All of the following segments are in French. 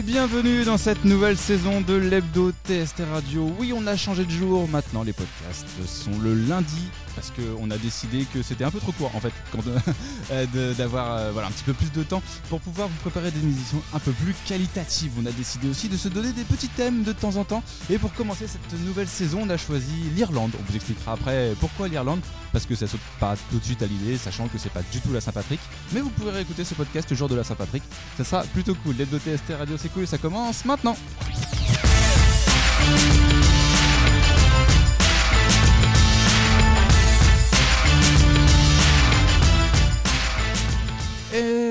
Et bienvenue dans cette nouvelle saison de l'Hebdo TST Radio. Oui, on a changé de jour. Maintenant, les podcasts sont le lundi parce qu'on a décidé que c'était un peu trop court en fait euh, d'avoir euh, voilà, un petit peu plus de temps pour pouvoir vous préparer des émissions un peu plus qualitatives. On a décidé aussi de se donner des petits thèmes de temps en temps. Et pour commencer cette nouvelle saison, on a choisi l'Irlande. On vous expliquera après pourquoi l'Irlande, parce que ça saute pas tout de suite à l'idée, sachant que c'est pas du tout la Saint-Patrick. Mais vous pourrez réécouter ce podcast le jour de la Saint-Patrick. Ça sera plutôt cool. L'Hebdo TST Radio, c'est cool et ça commence maintenant.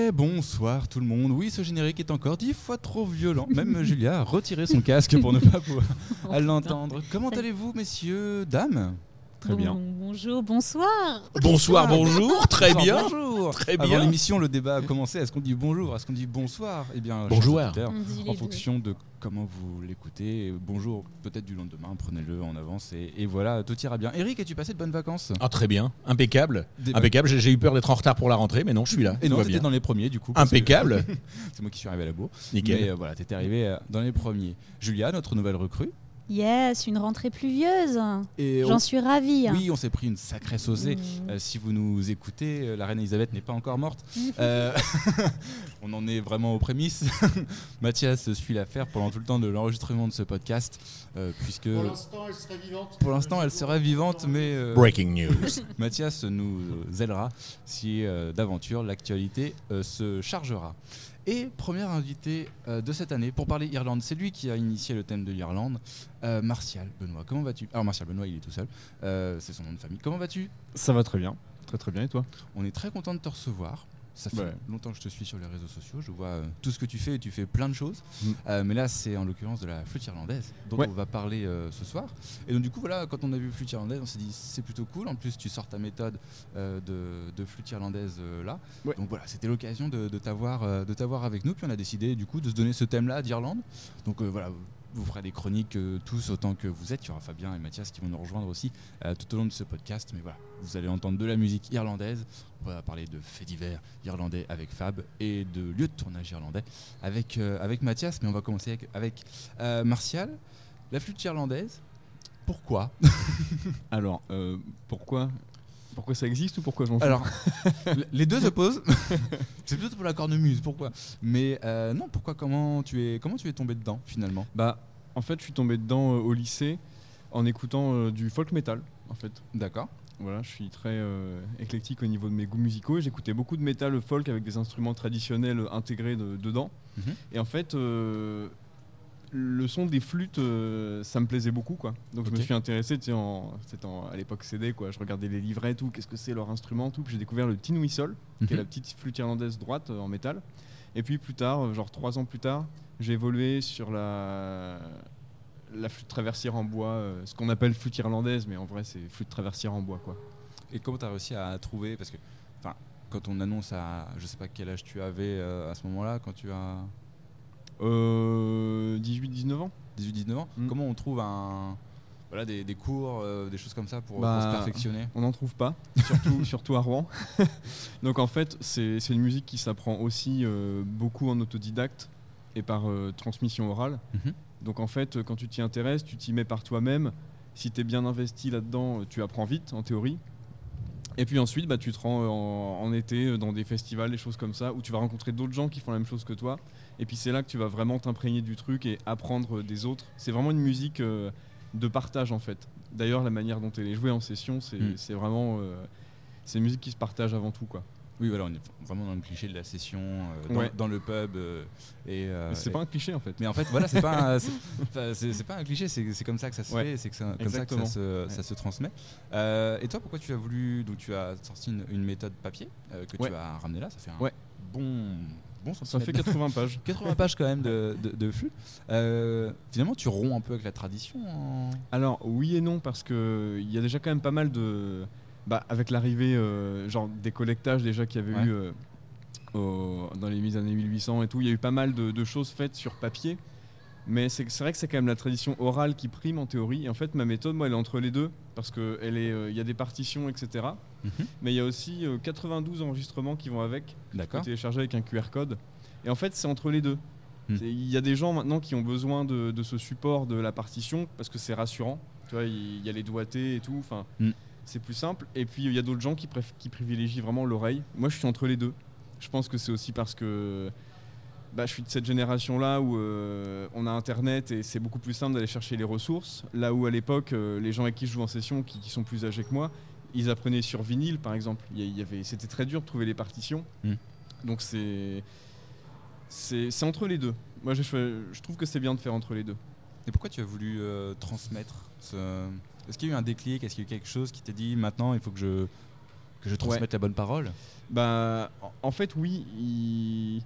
Et bonsoir tout le monde. Oui, ce générique est encore dix fois trop violent. Même Julia a retiré son casque pour ne pas pouvoir l'entendre. Comment allez-vous, messieurs, dames? Très bien. bonjour, bonsoir. Bonsoir, bonjour, très bien. Bonjour. Très bien. Avant l'émission, le débat a commencé. Est-ce qu'on dit bonjour? Est-ce qu'on dit bonsoir? Eh bien, bonjour. En fonction de comment vous l'écoutez. Bonjour, peut-être du lendemain, prenez-le en avance et, voilà, tout ira bien. Eric, as-tu passé de bonnes vacances? Ah, très bien, impeccable. Impeccable. J'ai eu peur d'être en retard pour la rentrée, mais non, je suis là. Et non, t'étais dans les premiers du coup. Impeccable. C'est moi qui suis arrivé à la bourre. Nickel. Mais euh, voilà, t'étais arrivé euh, dans les premiers. Julia, notre nouvelle recrue? Yes, une rentrée pluvieuse. J'en suis ravie. Oui, on s'est pris une sacrée saucée. Mm. Euh, si vous nous écoutez, euh, la reine Elisabeth n'est pas encore morte. Mm. Euh, on en est vraiment aux prémices. Mathias suit l'affaire pendant tout le temps de l'enregistrement de ce podcast, puisque pour l'instant elle serait vivante. Pour l'instant, elle serait vivante, mais breaking news. Mathias nous aidera si d'aventure l'actualité se chargera. Et premier invité euh, de cette année pour parler Irlande, c'est lui qui a initié le thème de l'Irlande, euh, Martial Benoît. Comment vas-tu? Alors Martial Benoît, il est tout seul, euh, c'est son nom de famille. Comment vas-tu? Ça va très bien, très très bien. Et toi? On est très content de te recevoir. Ça fait longtemps que je te suis sur les réseaux sociaux. Je vois euh, tout ce que tu fais et tu fais plein de choses. Mm. Euh, mais là, c'est en l'occurrence de la flûte irlandaise dont on va parler euh, ce soir. Et donc, du coup, voilà, quand on a vu flûte irlandaise, on s'est dit c'est plutôt cool. En plus, tu sors ta méthode de, flûte irlandaise là. Donc voilà, c'était l'occasion de, de t'avoir avec nous. Puis on a décidé du coup de se donner ce thème-là d'Irlande. Donc voilà, vous ferez des chroniques euh, tous autant que vous êtes. Il y aura Fabien et Mathias qui vont nous rejoindre aussi euh, tout au long de ce podcast. Mais voilà, vous allez entendre de la musique irlandaise. On va parler de faits divers irlandais avec Fab et de lieux de tournage irlandais avec, euh, avec Mathias. Mais on va commencer avec, Martial. La flûte irlandaise, pourquoi Alors, pourquoi pourquoi ça existe ou pourquoi j'en Alors, les deux s'opposent. c'est plutôt pour la cornemuse, pourquoi? Mais euh, non, pourquoi comment tu, es, comment tu es tombé dedans finalement? Bah, en fait, je suis tombé dedans euh, au lycée en écoutant euh, du folk metal, en fait. D'accord. Voilà, je suis très éclectique au niveau de mes goûts musicaux et j'écoutais beaucoup de métal folk avec des instruments traditionnels intégrés dedans. Mhm. Et en fait, le son des flûtes, euh, ça me plaisait beaucoup, quoi. Donc je me suis intéressé, c'était à l'époque CD, quoi. Je regardais les livrets, tout, qu'est-ce que c'est leur instrument, tout. Puis j'ai découvert le tin whistle, qui est mhm. la petite flûte irlandaise droite euh, en métal. Et puis plus tard, euh, genre trois ans plus tard, j'ai évolué sur la la flûte traversière en bois, ce qu'on appelle flûte irlandaise, mais en vrai c'est flûte traversière en bois, quoi. Et comment tu as réussi à trouver Parce que, quand on annonce à, je sais pas quel âge tu avais à ce moment-là, quand tu as 18-19 euh, ans. 18-19 ans. Mm. Comment on trouve un, voilà, des, cours, euh, des choses comme ça pour, bah, se perfectionner? On n'en trouve pas, surtout, surtout à Rouen. Donc en fait, c'est une musique qui s'apprend aussi euh, beaucoup en autodidacte et par transmission orale. Mhm. Donc en fait, quand tu t'y intéresses, tu t'y mets par toi-même. Si tu es bien investi là-dedans, tu apprends vite en théorie. Et puis ensuite, bah, tu te rends en, en, été dans des festivals, des choses comme ça, où tu vas rencontrer d'autres gens qui font la même chose que toi. Et puis c'est là que tu vas vraiment t'imprégner du truc et apprendre des autres. C'est vraiment une musique euh, de partage en fait. D'ailleurs, la manière dont elle est jouée en session, c'est hmm. vraiment. Euh, c'est une musique qui se partage avant tout. quoi. Oui, voilà, on est vraiment dans le cliché de la session, euh, dans, le pub. et c'est pas un cliché en fait. Mais en fait, voilà, c'est pas, c'est pas un cliché, c'est comme ça que ça se fait, c'est comme ça que ça se, ça se transmet. et toi, pourquoi tu as voulu, donc tu as sorti une, méthode papier que tu as ramené là, ça fait un bon bon ça fait 80 pages. 80 pages quand même de, de, flux. Euh, finalement, tu romps un peu avec la tradition Alors, oui et non, parce qu'il y a déjà quand même pas mal de. Bah, avec l'arrivée euh, genre des collectages déjà qu'il y avait eu euh, dans les mises années 1800 et tout, il y a eu pas mal de, de choses faites sur papier. Mais c'est vrai que c'est quand même la tradition orale qui prime en théorie. Et en fait, ma méthode, moi, elle est entre les deux, parce qu'il euh, y a des partitions, etc. Mhm. Mais il y a aussi 92 euh, enregistrements qui vont avec, téléchargés avec un QR code. Et en fait, c'est entre les deux. Hmm. Il y a des gens maintenant qui ont besoin de, ce support de la partition parce que c'est rassurant. Tu vois, il y a les doigtés et tout. Enfin, hmm. C'est plus simple. Et puis il y a d'autres gens qui, qui privilégient vraiment l'oreille. Moi, je suis entre les deux. Je pense que c'est aussi parce que bah, je suis de cette génération-là où euh, on a Internet et c'est beaucoup plus simple d'aller chercher les ressources. Là où à l'époque, euh, les gens avec qui je joue en session, qui, sont plus âgés que moi, ils apprenaient sur vinyle, par exemple. Il y avait, c'était très dur de trouver les partitions. Hmm. Donc c'est, c'est, entre les deux. Moi, je, je trouve que c'est bien de faire entre les deux. Et pourquoi tu as voulu euh, transmettre Est-ce qu'il y a eu un déclic? Est-ce qu'il y a eu quelque chose qui t'a dit maintenant il faut que je, que je transmette la bonne parole? Bah, En fait, oui. Il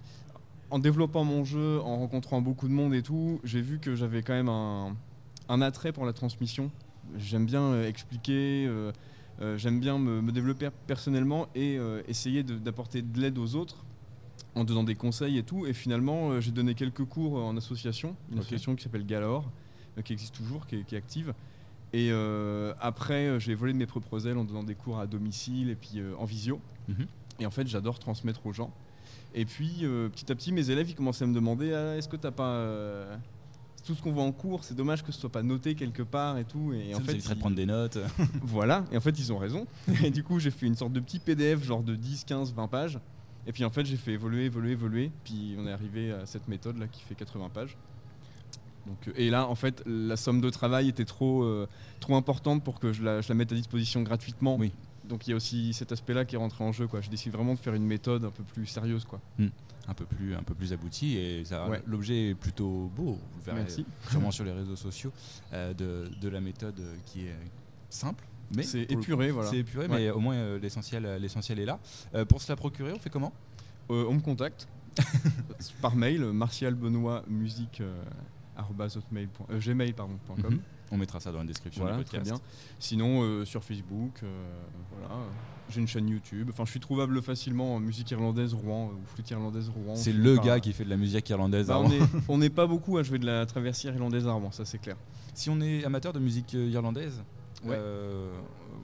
en développant mon jeu, en rencontrant beaucoup de monde et tout, j'ai vu que j'avais quand même un, attrait pour la transmission. J'aime bien euh, expliquer, euh, euh, j'aime bien me, développer personnellement et essayer d'apporter de, l'aide aux autres en donnant des conseils et tout. Et finalement, j'ai donné quelques cours en association, une association qui s'appelle Galore, qui existe toujours, qui est, active. Et après, j'ai volé de mes propres ailes en donnant des cours à domicile et puis en visio. Mhm. Et en fait, j'adore transmettre aux gens. Et puis, euh, petit à petit, mes élèves, ils commençaient à me demander ah, est-ce que t'as pas. Euh, tout ce qu'on voit en cours, c'est dommage que ce soit pas noté quelque part et tout. Et en fait, ils... prendre des notes. voilà, et en fait, ils ont raison. Et du coup, j'ai fait une sorte de petit PDF, genre de 10, 15, 20 pages. Et puis en fait, j'ai fait évoluer, évoluer, évoluer. Puis on est arrivé à cette méthode là qui fait 80 pages. Donc, euh, et là, en fait, la somme de travail était trop, trop importante pour que je la, je la, mette à disposition gratuitement. Oui donc il y a aussi cet aspect-là qui est rentré en jeu. Quoi. Je décide vraiment de faire une méthode un peu plus sérieuse. Quoi. Hmm. Un peu plus, un peu plus abouti et l'objet est plutôt beau. Vous verrez Merci. sûrement sur les réseaux sociaux euh, de, la méthode qui est simple. Mais c'est épuré, voilà. C'est épuré, mais au moins euh, l'essentiel, l'essentiel est là. Euh, pour se la procurer, on fait comment? On me contacte par mail, martialbenoîtmusique gmail.com. On mettra ça dans la description du podcast. bien. Sinon, euh, sur Facebook, euh, voilà. J'ai une chaîne YouTube. Enfin, je suis trouvable facilement en musique irlandaise Rouen euh, ou flûte irlandaise Rouen. C'est le gars qui fait de la musique irlandaise bah, On n'est pas beaucoup à jouer de la traversière irlandaise à Rouen, ça c'est clair. Si on est amateur de musique irlandaise,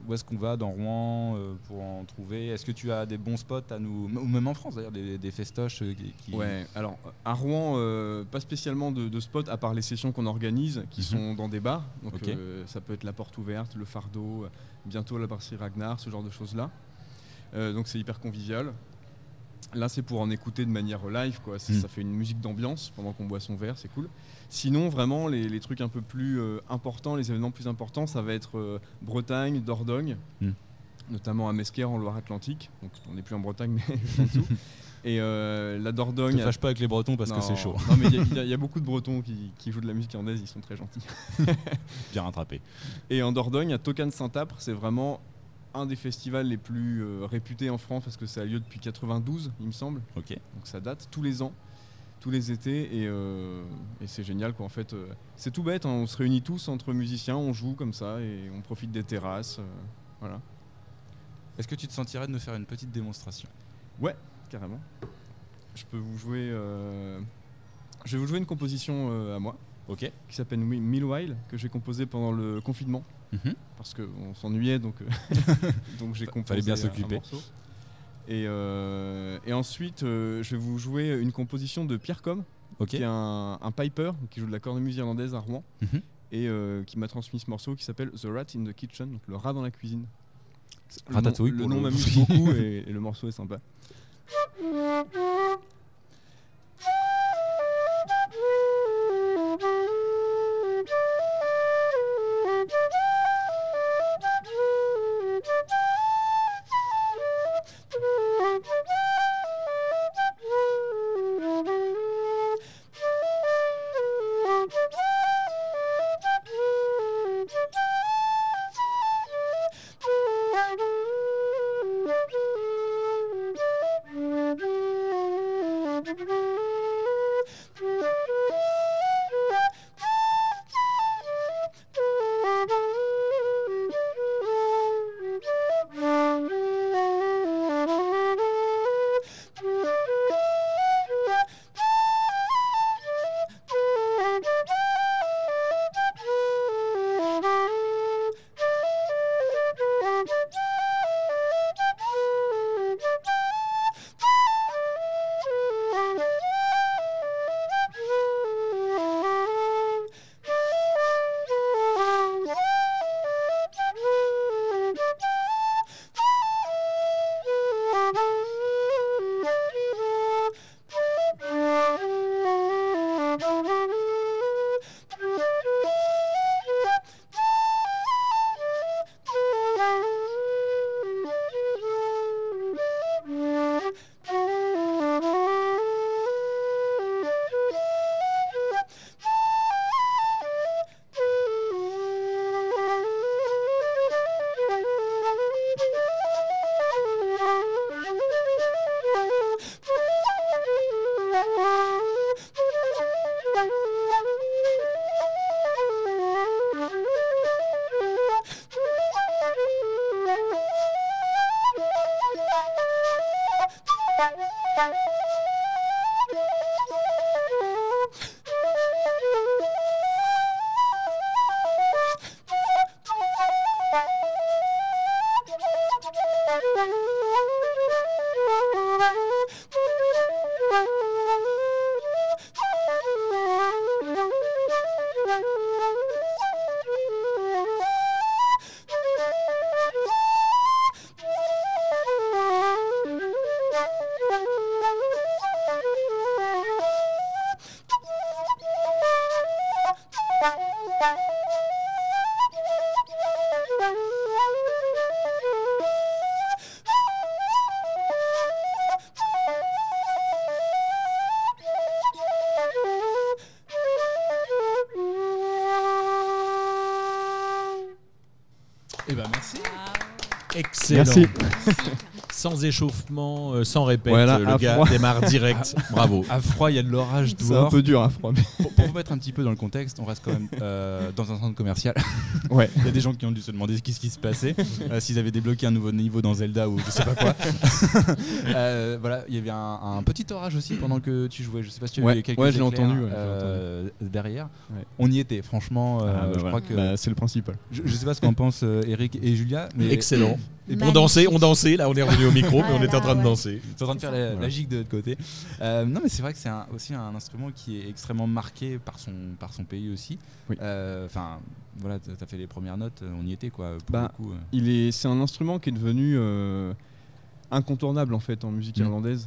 où est-ce qu'on va dans Rouen euh, pour en trouver? Est-ce que tu as des bons spots à nous, ou même en France d'ailleurs, des, festoches euh, qui, Ouais, alors à Rouen, euh, pas spécialement de, spots à part les sessions qu'on organise qui mhm. sont dans des bars. Donc ça peut être la porte ouverte, le fardeau, bientôt la brasserie Ragnar, ce genre de choses-là. donc c'est hyper convivial. Là, c'est pour en écouter de manière live, quoi. Hmm. Ça fait une musique d'ambiance pendant qu'on boit son verre, c'est cool. Sinon, vraiment, les, trucs un peu plus euh, importants, les événements plus importants, ça va être euh, Bretagne, Dordogne, hmm. notamment à Mesquer en Loire-Atlantique. Donc, on n'est plus en Bretagne, mais en dessous. Et euh, la Dordogne. Ne fâche pas avec les Bretons parce que c'est chaud. Non, mais il y, a beaucoup de Bretons qui, jouent de la musique irlandaise, ils sont très gentils. Bien rattrapé. Et en Dordogne, à Tocan Saint-Apre, c'est vraiment un des festivals les plus euh, réputés en France parce que ça a lieu depuis 92, il me semble. Ok. Donc ça date tous les ans, tous les étés et, euh, c'est génial quoi. En fait, euh, c'est tout bête. Hein. on se réunit tous entre musiciens, on joue comme ça et on profite des terrasses. voilà. Est-ce que tu te sentirais de nous faire une petite démonstration? Ouais, carrément. Je peux vous jouer. Je vais vous jouer une composition à moi. Ok. Qui s'appelle Millwhile que j'ai composé pendant le confinement. Mhm. parce qu'on s'ennuyait, donc, euh, donc j'ai composé Fallait bien s'occuper. Et, euh, et, ensuite, euh, je vais vous jouer une composition de Pierre Com, qui est un, piper qui joue de la cornemuse irlandaise à Rouen, mhm. et qui m'a transmis ce morceau qui s'appelle The Rat in the Kitchen, donc le rat dans la cuisine. Ratatouille. Le nom, m'amuse beaucoup et, et le morceau est sympa. Excellent. Merci. sans échauffement, euh, sans répète. le gars démarre direct. Bravo. À froid, il y a de l'orage C'est un peu dur à froid. Pour, vous mettre un petit peu dans le contexte, on reste quand même euh, dans un centre commercial. Ouais. il y a des gens qui ont dû se demander ce qui se passait, euh, s'ils avaient débloqué un nouveau niveau dans Zelda ou je sais pas quoi. voilà, il y avait un, petit orage aussi pendant que tu jouais. Je sais pas si tu avais quelques ouais, j'ai entendu, derrière. On y était, franchement. Ah, bah je crois que bah, c'est le principal. Je, je sais pas ce qu'en pensent Eric et Julia, mais excellent. Et on dansait, on dansait. Là, on est revenu au micro, mais on était en train de danser. Tu en train de faire la, gigue de l'autre côté. Euh, non, mais c'est vrai que c'est aussi un instrument qui est extrêmement marqué par son, par son pays aussi. Euh, enfin, voilà, tu as fait les premières notes, on y était quoi. Bah, euh. il est, c'est un instrument qui est devenu incontournable en fait en musique mm. irlandaise.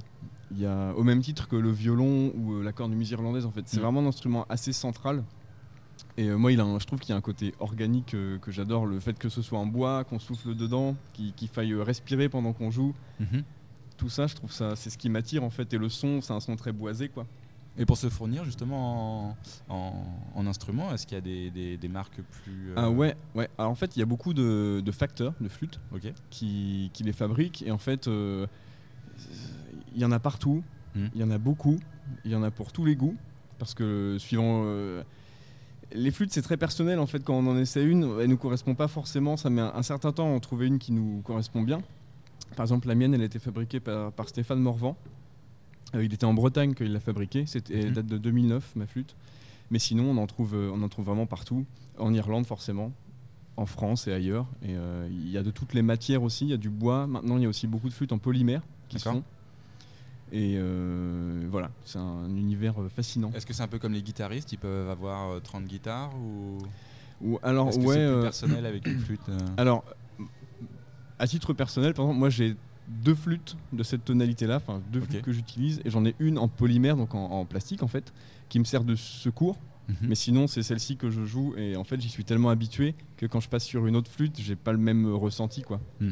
Il y a, au même titre que le violon ou la cornemuse irlandaise en fait, c'est mm. vraiment un instrument assez central et euh, moi, il a je trouve qu'il y a un côté organique euh, que j'adore, le fait que ce soit en bois, qu'on souffle dedans, qu'il faille respirer pendant qu'on joue. Mhm. Tout ça, je trouve ça, c'est ce qui m'attire en fait. Et le son, c'est un son très boisé, quoi. Et pour se fournir justement en, instruments, est-ce qu'il y a des, marques plus... Euh, ah ouais, ouais. Alors en fait, il y a beaucoup de, facteurs de flûtes qui, les fabriquent. Et en fait, il y en a partout, hmm. il y en a beaucoup, il y en a pour tous les goûts. Parce que suivant les flûtes, c'est très personnel en fait. Quand on en essaie une, elle nous correspond pas forcément. Ça met un, certain temps à en trouver une qui nous correspond bien. Par exemple, la mienne, elle a été fabriquée par, Stéphane Morvan. Euh, il était en Bretagne qu'il l'a fabriquée. C'était mhm. date de 2009, ma flûte. Mais sinon, on en trouve, euh, on en trouve vraiment partout. En Irlande, forcément. En France et ailleurs. Et euh, il y a de toutes les matières aussi. Il y a du bois. Maintenant, il y a aussi beaucoup de flûtes en polymère qui se font. Et euh, voilà, c'est un univers euh, fascinant. Est-ce que c'est un peu comme les guitaristes Ils peuvent avoir 30 euh, guitares ou, ou alors Est-ce ouais, c'est plus personnel avec une flûte Alors, à titre personnel, par exemple, moi j'ai deux flûtes de cette tonalité-là, enfin deux flûtes que j'utilise, et j'en ai une en polymère, donc en, plastique en fait, qui me sert de secours. Mhm. Mais sinon, c'est celle-ci que je joue, et en fait, j'y suis tellement habitué que quand je passe sur une autre flûte, j'ai pas le même ressenti, quoi. Hmm.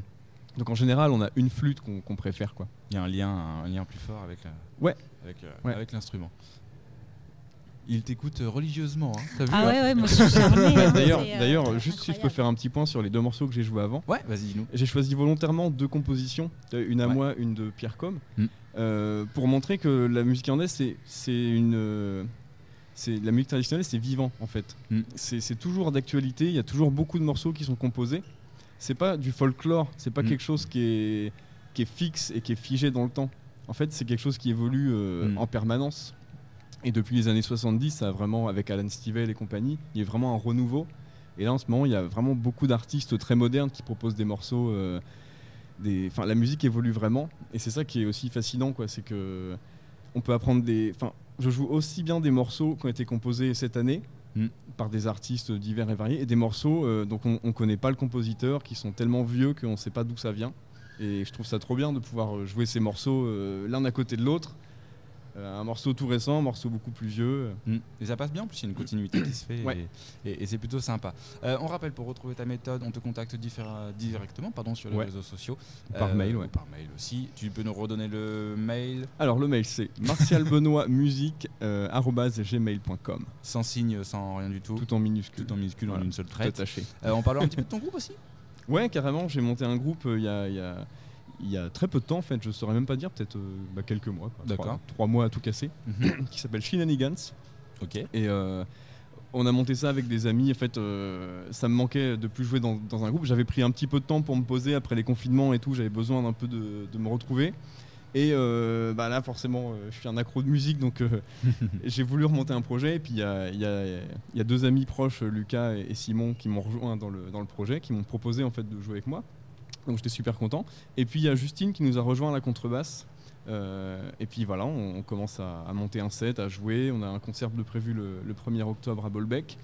Donc en général, on a une flûte qu'on préfère. Quoi. Il y a un lien, un lien plus fort avec, ouais. avec, avec l'instrument. Il t'écoute religieusement. Hein. ah ouais, ouais, moi je suis hein, D'ailleurs, d'ailleurs juste si je peux faire un petit point sur les deux morceaux que j'ai joués avant. Ouais, vas-y, dis-nous. J'ai choisi volontairement deux compositions, une à moi, une de Pierre Com, mm. euh, pour montrer que la musique irlandaise, c'est une. c'est la musique traditionnelle, c'est vivant en fait. Mm. C'est toujours d'actualité. Il y a toujours beaucoup de morceaux qui sont composés c'est pas du folklore, c'est pas mm. quelque chose qui est, qui est fixe et qui est figé dans le temps. En fait, c'est quelque chose qui évolue euh, mm. en permanence. Et depuis les années 70, ça a vraiment, avec Alan Stivell et compagnie, il y a vraiment un renouveau. Et là, en ce moment, il y a vraiment beaucoup d'artistes très modernes qui proposent des morceaux. Euh, des... Enfin, la musique évolue vraiment. Et c'est ça qui est aussi fascinant, quoi. C'est que on peut apprendre des. Enfin, je joue aussi bien des morceaux qui ont été composés cette année Mm. par des artistes divers et variés, et des morceaux euh, dont on ne connaît pas le compositeur, qui sont tellement vieux qu'on ne sait pas d'où ça vient. Et je trouve ça trop bien de pouvoir euh, jouer ces morceaux euh, l'un à côté de l'autre un morceau tout récent, un morceau beaucoup plus vieux. Mm. Et ça passe bien, en plus il y a une continuité qui se fait et, c'est plutôt sympa. Euh, on rappelle pour retrouver ta méthode, on te contacte directement pardon, sur les réseaux sociaux. Par euh, mail, Par mail aussi. Tu peux nous redonner le mail Alors le mail c'est martialbenoîtmusique.gmail.com Sans signe, sans rien du tout. Tout en minuscule. Tout en minuscule, en une seule traite. on parle un petit peu de ton groupe aussi? Ouais, carrément. J'ai monté un groupe il y a il y a très peu de temps, en fait, je saurais même pas dire, peut-être euh, bah, quelques mois, D'accord. Trois, mois à tout casser, mhm. qui s'appelle Shenanigans. Ok. Et euh, on a monté ça avec des amis. En fait, euh, ça me manquait de plus jouer dans, un groupe. J'avais pris un petit peu de temps pour me poser après les confinements et tout. J'avais besoin d'un peu de, me retrouver. Et bah là, forcément, je suis un accro de musique, donc j'ai voulu remonter un projet. Et puis il y a, y a, deux amis proches, Lucas et, Simon, qui m'ont rejoint dans le, dans le projet, qui m'ont proposé en fait de jouer avec moi. Donc j'étais super content. Et puis il y a Justine qui nous a rejoint à la contrebasse. Euh, et puis voilà, on, commence à, monter un set, à jouer. On a un concert de prévu le, 1er octobre à Bolbec.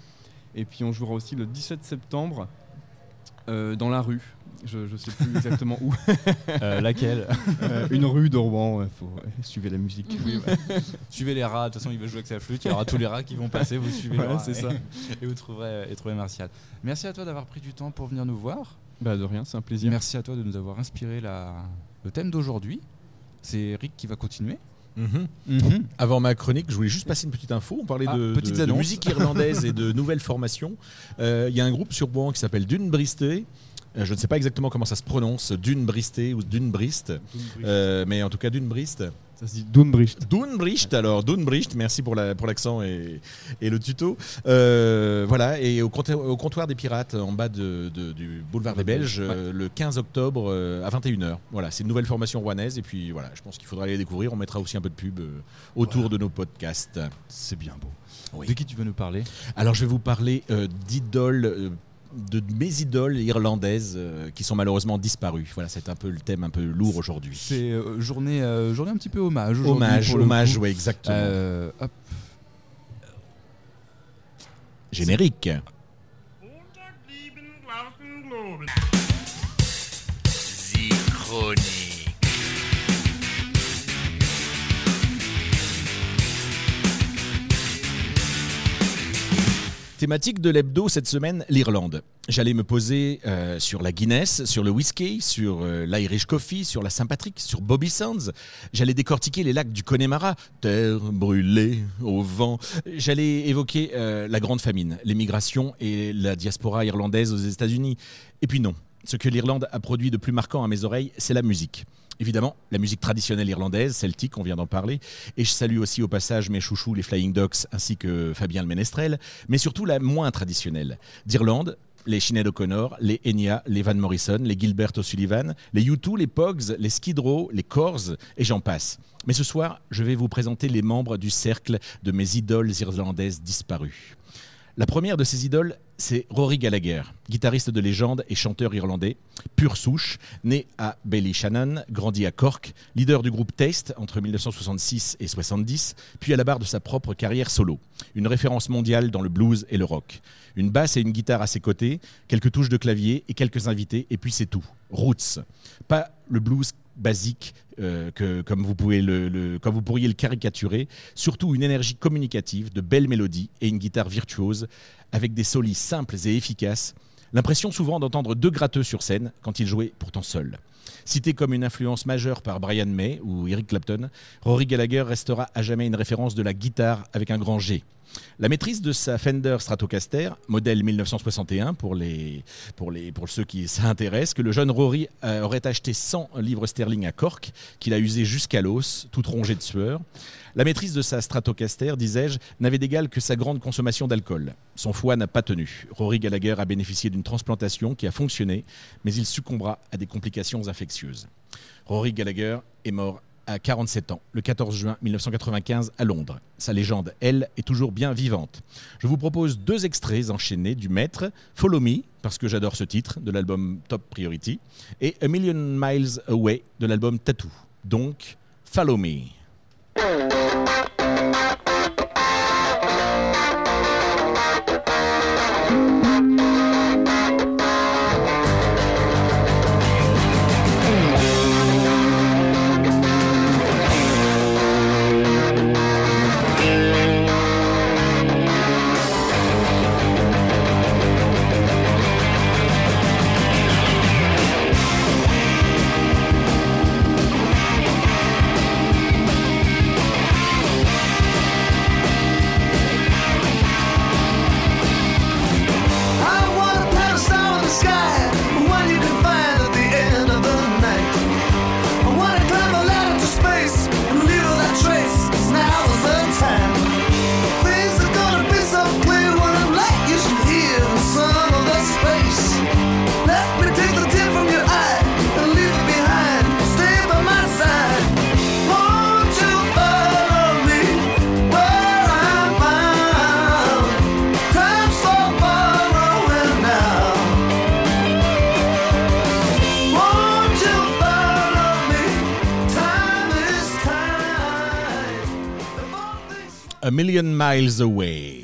Et puis on jouera aussi le 17 septembre euh, dans la rue. Je ne sais plus exactement où. Euh, laquelle? Une rue de Rouen. Ouais, faut, suivez la musique. suivez les rats. De toute façon, il va jouer avec sa flûte. Il y aura tous les rats qui vont passer. Vous suivez c'est ça. Et vous trouverez, et trouverez Martial. Merci à toi d'avoir pris du temps pour venir nous voir. Bah de rien, c'est un plaisir. Merci à toi de nous avoir inspiré la... le thème d'aujourd'hui. C'est Eric qui va continuer. Mhm. Mhm. Avant ma chronique, je voulais juste passer une petite info. On parlait ah, de, musique irlandaise et de nouvelles formations. Euh, il y a un groupe sur Bois qui s'appelle Dune Bristé. Je ne sais pas exactement comment ça se prononce, Dune Bristé ou Dune Brist, mais en tout cas Dune Brist. Ça se dit Dunbricht. Dunbricht, alors Dunbricht, merci pour l'accent la, pour et, et, le tuto. Euh, voilà, et au comptoir, au comptoir, des pirates, en bas de, du boulevard des Belges, euh, le 15 octobre euh, à 21h. Voilà, c'est une nouvelle formation rouennaise, et puis voilà, je pense qu'il faudra aller découvrir. On mettra aussi un peu de pub autour de nos podcasts. C'est bien beau. De qui tu veux nous parler? Alors, je vais vous parler d'idoles de mes idoles irlandaises euh, qui sont malheureusement disparues. Voilà, c'est un peu le thème un peu lourd aujourd'hui. C'est euh, journée, euh, journée un petit peu hommage. Hommage, hommage, oui, exactement. Hop. Générique. Thématique de l'hebdo cette semaine, l'Irlande. J'allais me poser euh, sur la Guinness, sur le whisky, sur euh, l'Irish Coffee, sur la Saint-Patrick, sur Bobby Sands. J'allais décortiquer les lacs du Connemara, terre brûlée au vent. J'allais évoquer euh, la grande famine, l'émigration et la diaspora irlandaise aux États-Unis. Et puis non, ce que l'Irlande a produit de plus marquant à mes oreilles, c'est la musique. Évidemment, la musique traditionnelle irlandaise, celtique, on vient d'en parler. Et je salue aussi au passage mes chouchous, les Flying Ducks, ainsi que Fabien le Ménestrel, mais surtout la moins traditionnelle. D'Irlande, les Sinead O'Connor, les Enya, les Van Morrison, les Gilbert O'Sullivan, les U2, les Pogs, les Skid Row, les Corrs, et j'en passe. Mais ce soir, je vais vous présenter les membres du cercle de mes idoles irlandaises disparues. La première de ces idoles, c'est Rory Gallagher, guitariste de légende et chanteur irlandais, pure souche, né à Ballyshannon, grandi à Cork, leader du groupe Taste entre 1966 et 70, puis à la barre de sa propre carrière solo. Une référence mondiale dans le blues et le rock. Une basse et une guitare à ses côtés, quelques touches de clavier et quelques invités, et puis c'est tout. Roots. Pas le blues basique, euh, que, comme, vous pouvez le, comme vous pourriez le caricaturer. Surtout une énergie communicative, de belles mélodies et une guitare virtuose, avec des solis simples et efficaces. L'impression souvent d'entendre deux gratteux sur scène quand il jouait pourtant seul. Cité comme une influence majeure par Brian May ou Eric Clapton, Rory Gallagher restera à jamais une référence de la guitare avec un grand G. La maîtrise de sa Fender Stratocaster, modèle 1961 pour, les, pour, les, pour ceux qui s'intéressent, que le jeune Rory euh, aurait acheté 100 livres sterling à Cork, qu'il a usé jusqu'à l'os, tout rongé de sueur. La maîtrise de sa Stratocaster, disais-je, n'avait d'égal que sa grande consommation d'alcool. Son foie n'a pas tenu. Rory Gallagher a bénéficié d'une transplantation qui a fonctionné, mais il succombera à des complications infectieuses. Rory Gallagher est mort à 47 ans, le 14 juin 1995 à Londres. Sa légende, elle, est toujours bien vivante. Je vous propose deux extraits enchaînés du maître, Follow Me, parce que j'adore ce titre, de l'album Top Priority, et A Million Miles Away, de l'album Tattoo. Donc, Follow Me. Million miles away.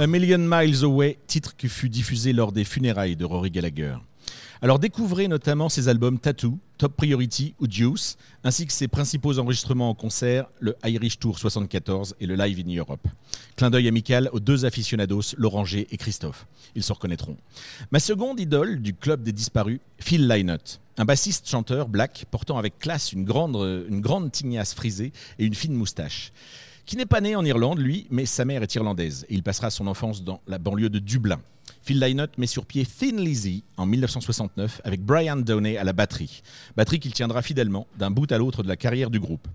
A Million Miles Away, titre qui fut diffusé lors des funérailles de Rory Gallagher. Alors découvrez notamment ses albums Tattoo, Top Priority ou Juice, ainsi que ses principaux enregistrements en concert, le Irish Tour 74 et le Live in Europe. Clin d'œil amical aux deux aficionados, Loranger et Christophe. Ils se reconnaîtront. Ma seconde idole du club des disparus, Phil Lynott. Un bassiste chanteur black portant avec classe une grande, une grande tignasse frisée et une fine moustache qui n'est pas né en Irlande, lui, mais sa mère est irlandaise il passera son enfance dans la banlieue de Dublin. Phil Lynott met sur pied Thin Lizzy en 1969 avec Brian Downey à la batterie. Batterie qu'il tiendra fidèlement d'un bout à l'autre de la carrière du groupe.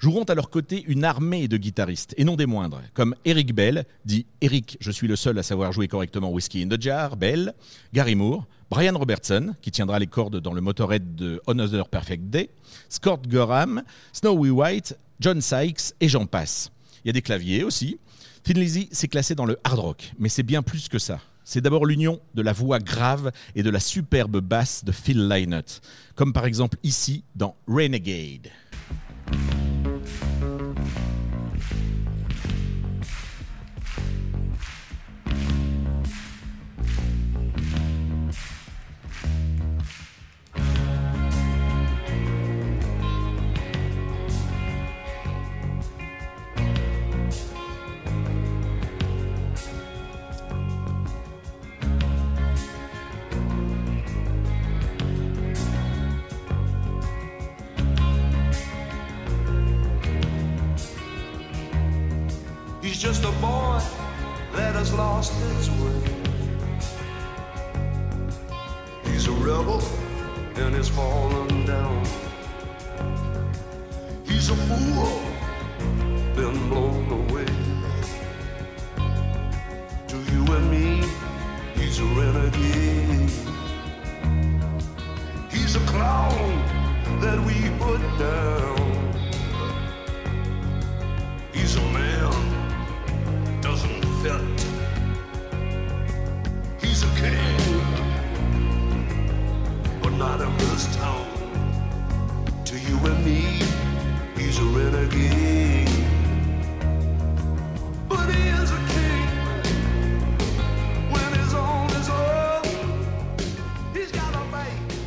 Joueront à leur côté une armée de guitaristes, et non des moindres, comme Eric Bell, dit Eric, je suis le seul à savoir jouer correctement Whiskey in the Jar, Bell, Gary Moore, Brian Robertson, qui tiendra les cordes dans le motorhead de Another Perfect Day, Scott Gorham, Snowy White, John Sykes, et j'en passe. Il y a des claviers aussi. Thin s'est classé dans le hard rock, mais c'est bien plus que ça. C'est d'abord l'union de la voix grave et de la superbe basse de Phil Lynott, comme par exemple ici dans Renegade. A boy that has lost his way. He's a rebel and he's fallen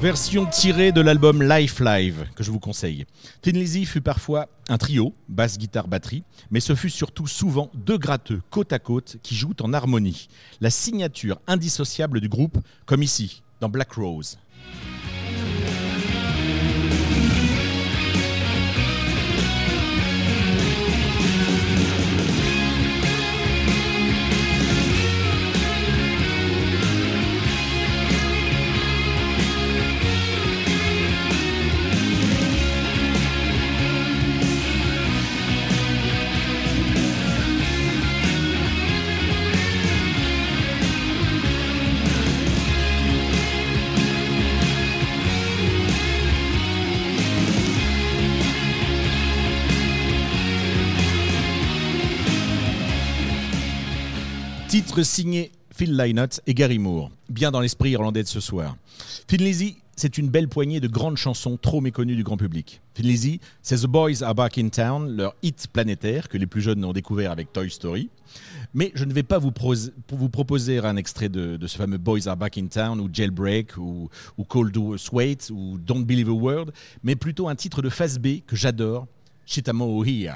Version tirée de l'album Life Live que je vous conseille. Thin Lizzy fut parfois un trio, basse, guitare, batterie, mais ce fut surtout souvent deux gratteux côte à côte qui jouent en harmonie. La signature indissociable du groupe, comme ici, dans Black Rose. Signé Phil Lynott et Gary Moore, bien dans l'esprit irlandais de ce soir. Thin Lizzy, c'est une belle poignée de grandes chansons trop méconnues du grand public. Thin Lizzy, c'est The Boys Are Back in Town, leur hit planétaire que les plus jeunes ont découvert avec Toy Story. Mais je ne vais pas vous, proposer un extrait de, ce fameux Boys Are Back in Town ou Jailbreak ou, ou Cold Sweat ou Don't Believe a Word, mais plutôt un titre de phase B que j'adore, Shitamo Here.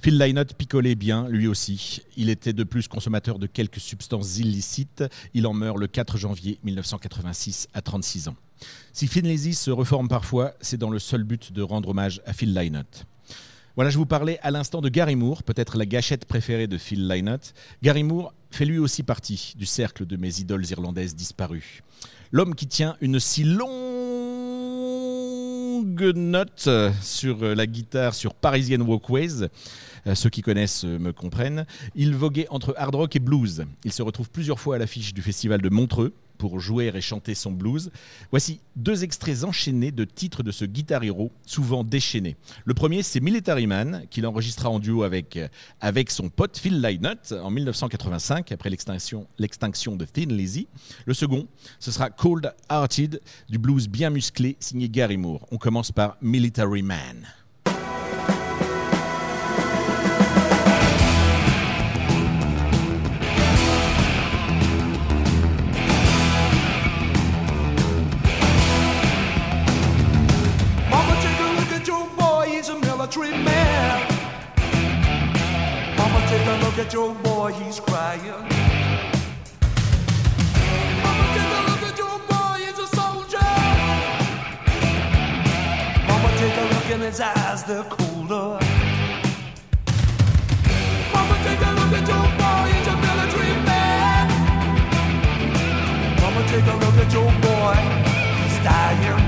Phil Lynott picolait bien, lui aussi. Il était de plus consommateur de quelques substances illicites. Il en meurt le 4 janvier 1986 à 36 ans. Si Lizzy se reforme parfois, c'est dans le seul but de rendre hommage à Phil Lynott. Voilà, je vous parlais à l'instant de Gary Moore, peut-être la gâchette préférée de Phil Lynott. Gary Moore fait lui aussi partie du cercle de mes idoles irlandaises disparues. L'homme qui tient une si longue note sur la guitare sur Parisian Walkways euh, ceux qui connaissent euh, me comprennent. Il voguait entre hard rock et blues. Il se retrouve plusieurs fois à l'affiche du festival de Montreux pour jouer et chanter son blues. Voici deux extraits enchaînés de titres de ce guitar hero, souvent déchaîné. Le premier, c'est Military Man, qu'il enregistra en duo avec, avec son pote Phil Lynott en 1985, après l'extinction de Thin Lizzy. Le second, ce sera Cold Hearted, du blues bien musclé, signé Gary Moore. On commence par Military Man. Military man. Mama, take a look at your boy, he's crying. Mama, take a look at your boy, he's a soldier. Mama, take a look in his eyes, they're colder. Mama, take a look at your boy, he's a military man. Mama, take a look at your boy, he's dying.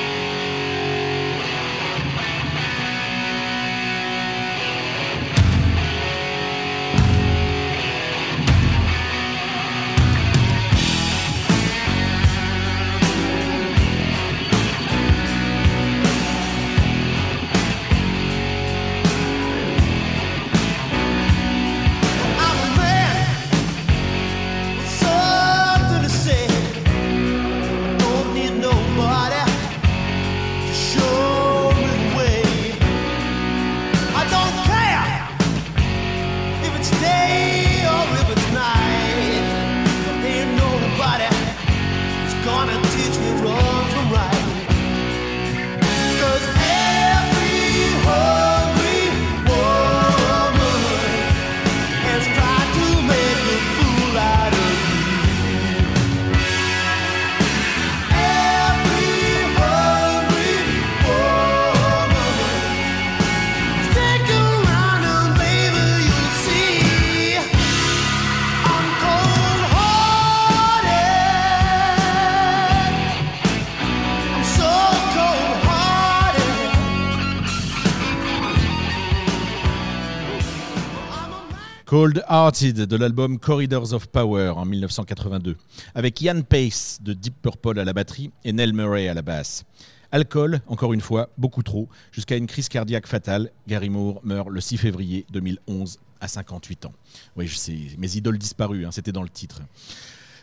Cold Hearted de l'album Corridors of Power en 1982, avec Ian Pace de Deep Purple à la batterie et Nell Murray à la basse. Alcool, encore une fois, beaucoup trop, jusqu'à une crise cardiaque fatale. Gary Moore meurt le 6 février 2011 à 58 ans. Oui, je sais, mes idoles disparues, hein, c'était dans le titre.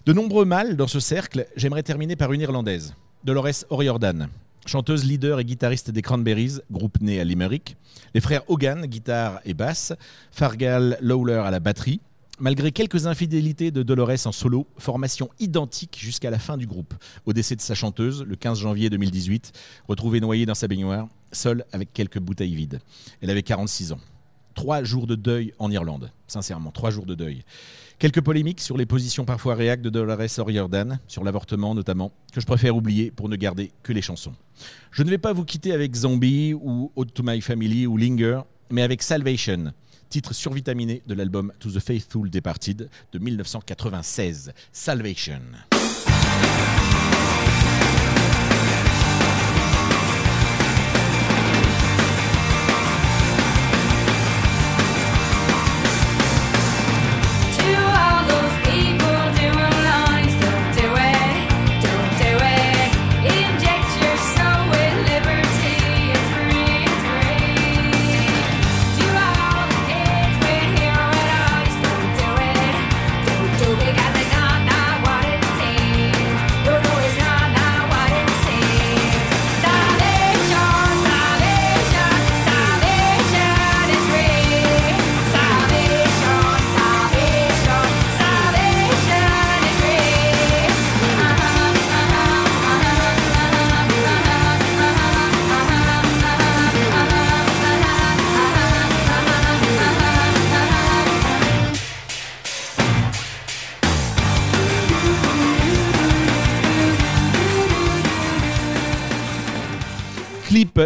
De nombreux mâles dans ce cercle, j'aimerais terminer par une Irlandaise, Dolores O'Riordan, chanteuse, leader et guitariste des Cranberries, groupe né à Limerick. Les frères Hogan, guitare et basse. Fargal Lawler à la batterie. Malgré quelques infidélités de Dolores en solo, formation identique jusqu'à la fin du groupe. Au décès de sa chanteuse, le 15 janvier 2018, retrouvée noyée dans sa baignoire, seule avec quelques bouteilles vides. Elle avait 46 ans. Trois jours de deuil en Irlande, sincèrement, trois jours de deuil. Quelques polémiques sur les positions parfois réactes de Dolores O'Riordan, sur l'avortement notamment, que je préfère oublier pour ne garder que les chansons. Je ne vais pas vous quitter avec Zombie ou Ode to My Family ou Linger, mais avec Salvation, titre survitaminé de l'album To the Faithful Departed de 1996. Salvation.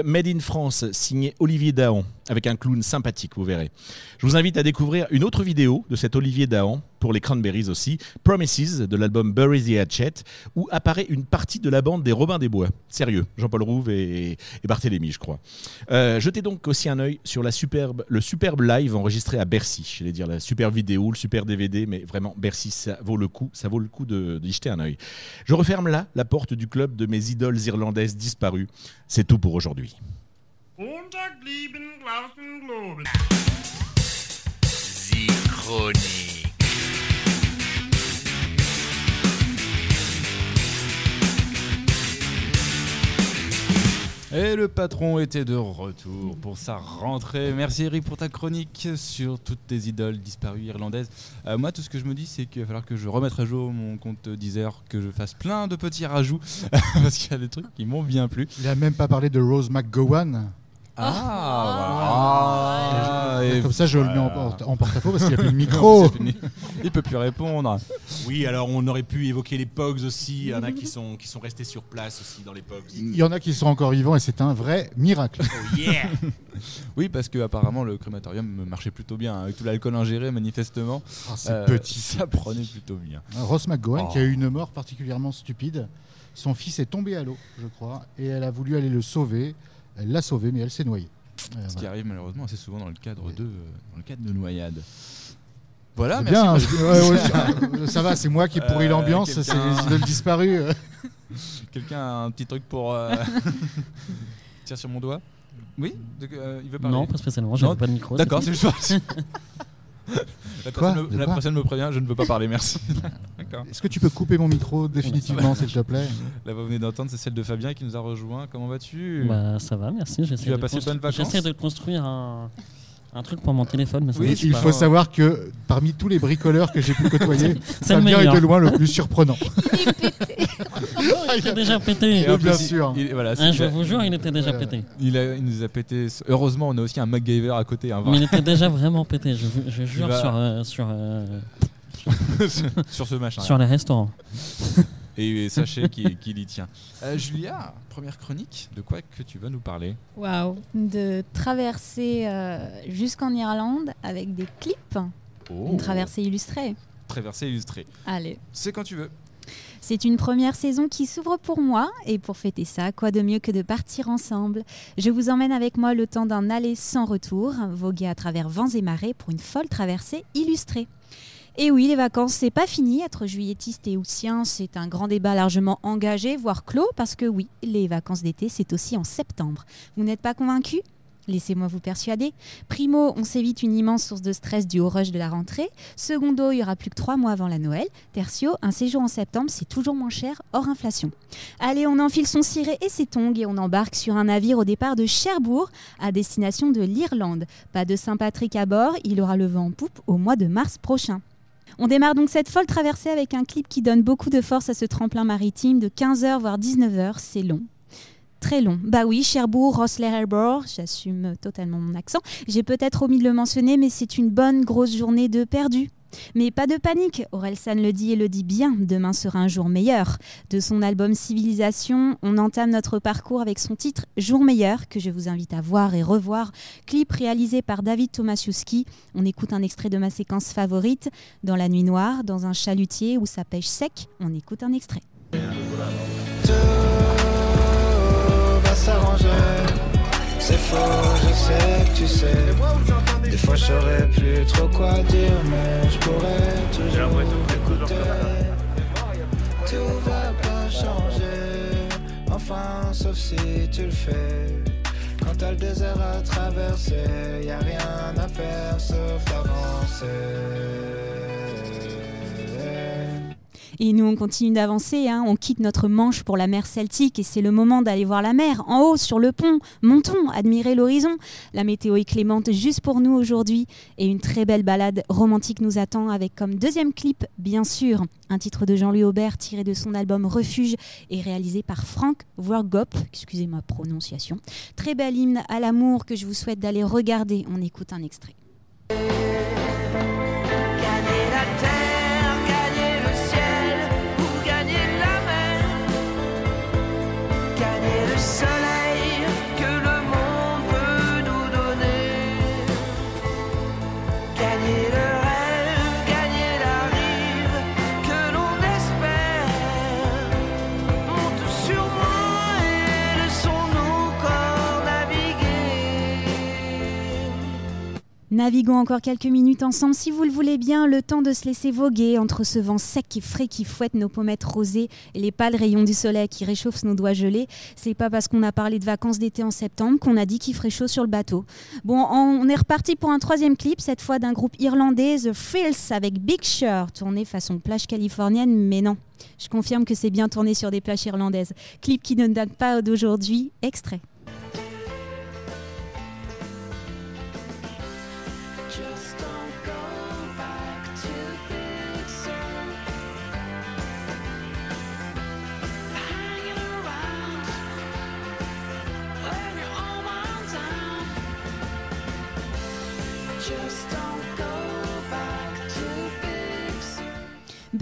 Made in France signé Olivier Dahan avec un clown sympathique, vous verrez. Je vous invite à découvrir une autre vidéo de cet Olivier Dahan, pour les Cranberries aussi, Promises de l'album Bury the Hatchet, où apparaît une partie de la bande des Robins des Bois. Sérieux, Jean-Paul Rouve et, Barthélémy, je crois. Euh, jetez donc aussi un œil sur superbe, le superbe live enregistré à Bercy. Je vais dire la super vidéo, le super DVD, mais vraiment Bercy, ça vaut le coup, ça vaut le coup d'y jeter un œil. Je referme là la porte du club de mes idoles irlandaises disparues. C'est tout pour aujourd'hui. Et le patron était de retour pour sa rentrée. Merci Eric pour ta chronique sur toutes tes idoles disparues irlandaises. Euh, moi, tout ce que je me dis, c'est qu'il va falloir que je remette à jour mon compte Deezer, que je fasse plein de petits rajouts, parce qu'il y a des trucs qui m'ont bien plu. Il a même pas parlé de Rose McGowan. Ah, ah Comme ça, je le mets en, porte-à-faux parce qu'il n'y a plus de micro. il peut plus répondre. Oui, alors on aurait pu évoquer les Pogs aussi. Il y en a qui sont, qui sont restés sur place aussi dans les Pogs. Il y en a qui sont encore vivants et c'est un vrai miracle. Oh yeah Oui, parce que apparemment le crématorium marchait plutôt bien. Avec tout l'alcool ingéré, manifestement, oh, c'est petit. ça prenait plutôt bien. Ross McGowan, qui a eu une mort particulièrement stupide. Son fils est tombé à l'eau, je crois, et elle a voulu aller le sauver. Elle l'a sauvée, mais elle s'est noyée. Euh, Ce qui arrive malheureusement assez souvent dans le cadre, de, euh, dans le cadre de noyade. Voilà, merci. Bien, euh, ça va, c'est moi qui pourris l'ambiance, c'est les idoles disparues. Quelqu'un a un petit truc pour. Tiens sur mon doigt Oui Il veut parler Non, pas spécialement, j'ai pas de micro. D'accord, c'est juste. La personne, me, prévient, je ne veux pas parler, merci. Est-ce que tu peux couper mon micro définitivement, s'il te plaît La voix vous venez d'entendre, c'est celle de Fabien qui nous a rejoint. Comment vas-tu? Bah, Ça va, merci. Tu as passé de bonnes vacances? J'essaie de construire un, un truc pour mon téléphone. Mais oui, il faut savoir que parmi tous les bricoleurs que j'ai pu côtoyer, Fabien est de loin le plus surprenant. il était déjà pété. bien sûr. je vous jure, il était déjà pété. Il, nous a pété. Heureusement, on a aussi un MacGyver à côté. Mais il était déjà vraiment pété. Je, jure sur, euh, sur, euh, sur ce machin. Sur les restaurants. Et sachez qu'il y tient. Euh, Julia, première chronique, de quoi que tu vas nous parler Waouh De traverser euh, jusqu'en Irlande avec des clips. Oh. Une traversée illustrée. Traversée illustrée. Allez. C'est quand tu veux. C'est une première saison qui s'ouvre pour moi et pour fêter ça, quoi de mieux que de partir ensemble? Je vous emmène avec moi le temps d'un aller sans retour, voguer à travers vents et marées pour une folle traversée illustrée. Et oui, les vacances, c'est pas fini. Être juillettiste et haussien, c'est un grand débat largement engagé, voire clos, parce que oui, les vacances d'été, c'est aussi en septembre. Vous n'êtes pas convaincu? Laissez-moi vous persuader. Primo, on s'évite une immense source de stress du haut rush de la rentrée. Secondo, il y aura plus que trois mois avant la Noël. Tertio, un séjour en septembre, c'est toujours moins cher, hors inflation. Allez, on enfile son ciré et ses tongs et on embarque sur un navire au départ de Cherbourg, à destination de l'Irlande. Pas de Saint-Patrick à bord, il aura le vent en poupe au mois de mars prochain. On démarre donc cette folle traversée avec un clip qui donne beaucoup de force à ce tremplin maritime de 15h voire 19h. C'est long. Très long. Bah oui, Cherbourg, Rossley Harbour, j'assume totalement mon accent. J'ai peut-être omis de le mentionner, mais c'est une bonne grosse journée de perdu. Mais pas de panique, Orelsan le dit et le dit bien, demain sera un jour meilleur. De son album Civilisation, on entame notre parcours avec son titre Jour meilleur, que je vous invite à voir et revoir. Clip réalisé par David Tomasiuski. On écoute un extrait de ma séquence favorite, Dans la nuit noire, dans un chalutier où ça pêche sec. On écoute un extrait. C'est faux, je sais que tu sais. Des fois je saurais plus trop quoi dire, mais je pourrais toujours écouter. Tout va pas changer, enfin sauf si tu le fais. Quand t'as le désert à traverser, y a rien à faire sauf avancer. Et nous, on continue d'avancer, hein. on quitte notre manche pour la mer Celtique et c'est le moment d'aller voir la mer, en haut, sur le pont. Montons, admirer l'horizon. La météo est clémente juste pour nous aujourd'hui et une très belle balade romantique nous attend avec comme deuxième clip, bien sûr, un titre de Jean-Louis Aubert tiré de son album Refuge et réalisé par Frank Worgop, excusez ma prononciation. Très bel hymne à l'amour que je vous souhaite d'aller regarder. On écoute un extrait. Naviguons encore quelques minutes ensemble, si vous le voulez bien, le temps de se laisser voguer entre ce vent sec et frais qui fouette nos pommettes rosées et les pâles rayons du soleil qui réchauffent nos doigts gelés. C'est pas parce qu'on a parlé de vacances d'été en septembre qu'on a dit qu'il ferait chaud sur le bateau. Bon, on est reparti pour un troisième clip, cette fois d'un groupe irlandais, The Frills, avec Big Sur, tourné façon plage californienne, mais non. Je confirme que c'est bien tourné sur des plages irlandaises. Clip qui ne date pas d'aujourd'hui, extrait.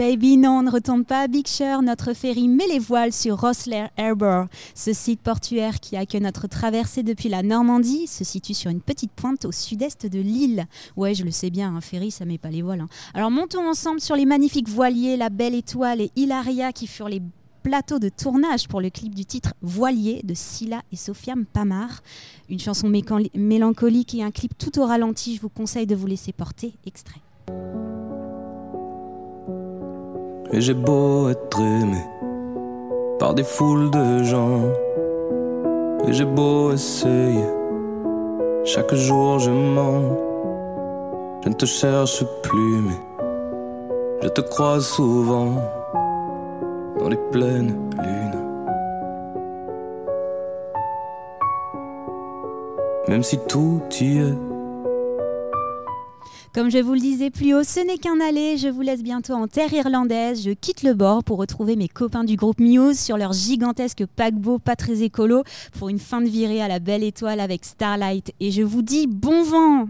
Baby, non, on ne retourne pas Big Sur. Notre ferry met les voiles sur Rossler Harbour. Ce site portuaire qui accueille notre traversée depuis la Normandie se situe sur une petite pointe au sud-est de l'île. Ouais, je le sais bien, un ferry, ça met pas les voiles. Hein. Alors montons ensemble sur les magnifiques voiliers, la Belle Étoile et Hilaria qui furent les plateaux de tournage pour le clip du titre Voilier de Scylla et Sofiane Pamar. Une chanson mélancolique et un clip tout au ralenti. Je vous conseille de vous laisser porter. Extrait. Et j'ai beau être aimé par des foules de gens. Et j'ai beau essayer, chaque jour je mens. Je ne te cherche plus, mais je te croise souvent dans les pleines lunes. Même si tout y est comme je vous le disais plus haut, ce n'est qu'un aller. Je vous laisse bientôt en terre irlandaise. Je quitte le bord pour retrouver mes copains du groupe Muse sur leur gigantesque paquebot pas très écolo pour une fin de virée à la belle étoile avec Starlight. Et je vous dis bon vent!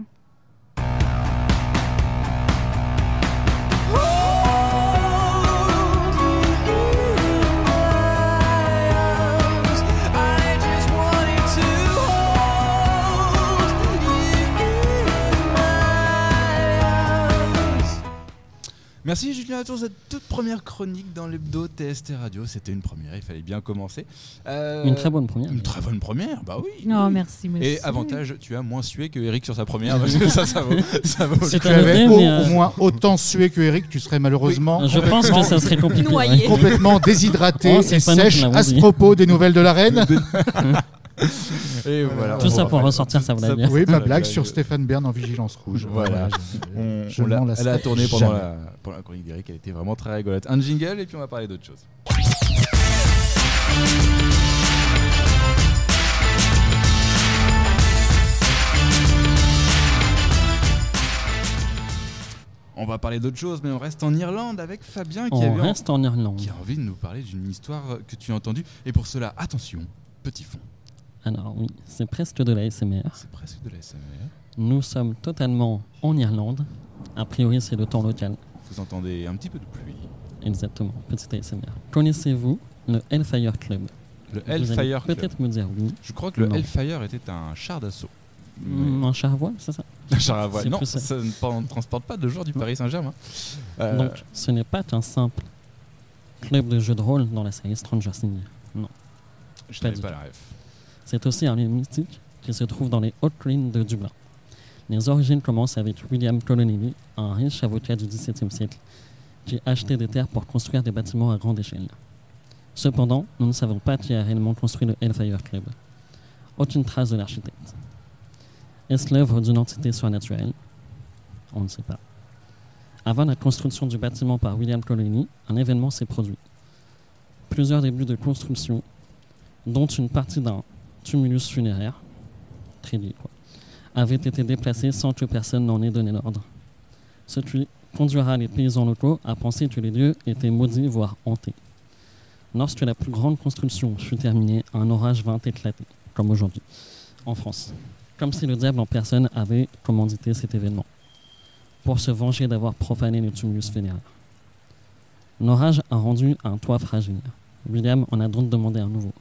Merci Julien pour cette toute première chronique dans l'hebdo TST Radio. C'était une première, il fallait bien commencer. Euh, une très bonne première. Une très bonne première, bah oui. Non, merci, merci. Et avantage, tu as moins sué que Eric sur sa première. ça, ça vaut. Ça vaut si tu avais au, euh, moins autant sué que Eric, tu serais malheureusement. Je pense que ça serait compliqué. Complètement déshydraté oh, et sèche à ce propos des nouvelles de la reine. Et voilà, Tout ça pour ressortir sa blague. Oui, ma blague sur Stéphane Bern en vigilance rouge. Voilà. elle a tourné pendant la, pendant la chronique d'Eric, elle était vraiment très rigolote. Un jingle et puis on va parler d'autre chose. On va parler d'autre chose, mais on reste en Irlande avec Fabien qui, on reste en Irlande. qui a envie de nous parler d'une histoire que tu as entendue. Et pour cela, attention, petit fond. Alors oui, c'est presque de la SMR. C'est presque de la SMR. Nous sommes totalement en Irlande. A priori, c'est le temps local. Vous entendez un petit peu de pluie. Exactement, petite ASMR. Connaissez-vous le Hellfire Club? Le Hellfire Club Peut-être me dire oui. Je crois que le Hellfire était un char d'assaut. Hmm, un char à voile, c'est ça? Un char à voile. Non, ça, ne transporte pas de joueurs du Paris Saint-Germain. Euh, Donc, ce n'est pas un simple club de jeu de rôle dans la série Stranger Things. Non. Je n'avais pas la ref. C'est aussi un lieu mystique qui se trouve dans les hautes collines de Dublin. Les origines commencent avec William Colonnelly, un riche avocat du XVIIe siècle, qui achetait des terres pour construire des bâtiments à grande échelle. Cependant, nous ne savons pas qui a réellement construit le Hellfire Club. Aucune trace de l'architecte. Est-ce l'œuvre d'une entité surnaturelle On ne sait pas. Avant la construction du bâtiment par William Colonnelly, un événement s'est produit. Plusieurs débuts de construction, dont une partie d'un tumulus funéraire, très quoi, avait été déplacé sans que personne n'en ait donné l'ordre. Ce qui conduira les paysans locaux à penser que les lieux étaient maudits, voire hantés. Lorsque la plus grande construction fut terminée, un orage vint éclater, comme aujourd'hui, en France. Comme si le diable en personne avait commandité cet événement, pour se venger d'avoir profané le tumulus funéraire. L'orage a rendu un toit fragile. William en a donc demandé un nouveau.